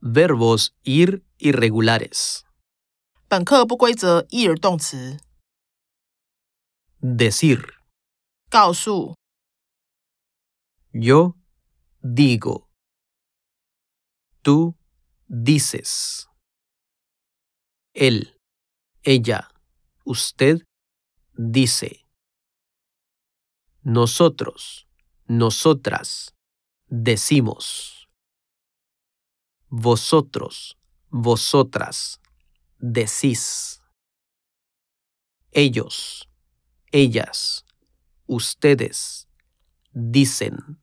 Verbos ir irregulares. 本课不规则意儿动词， Decir. 告诉、 Yo digo. Tú dices. Él, ella, usted dice. Nosotros, nosotras decimos. Vosotros, vosotras decís. Ellos, ellas, ustedes dicen.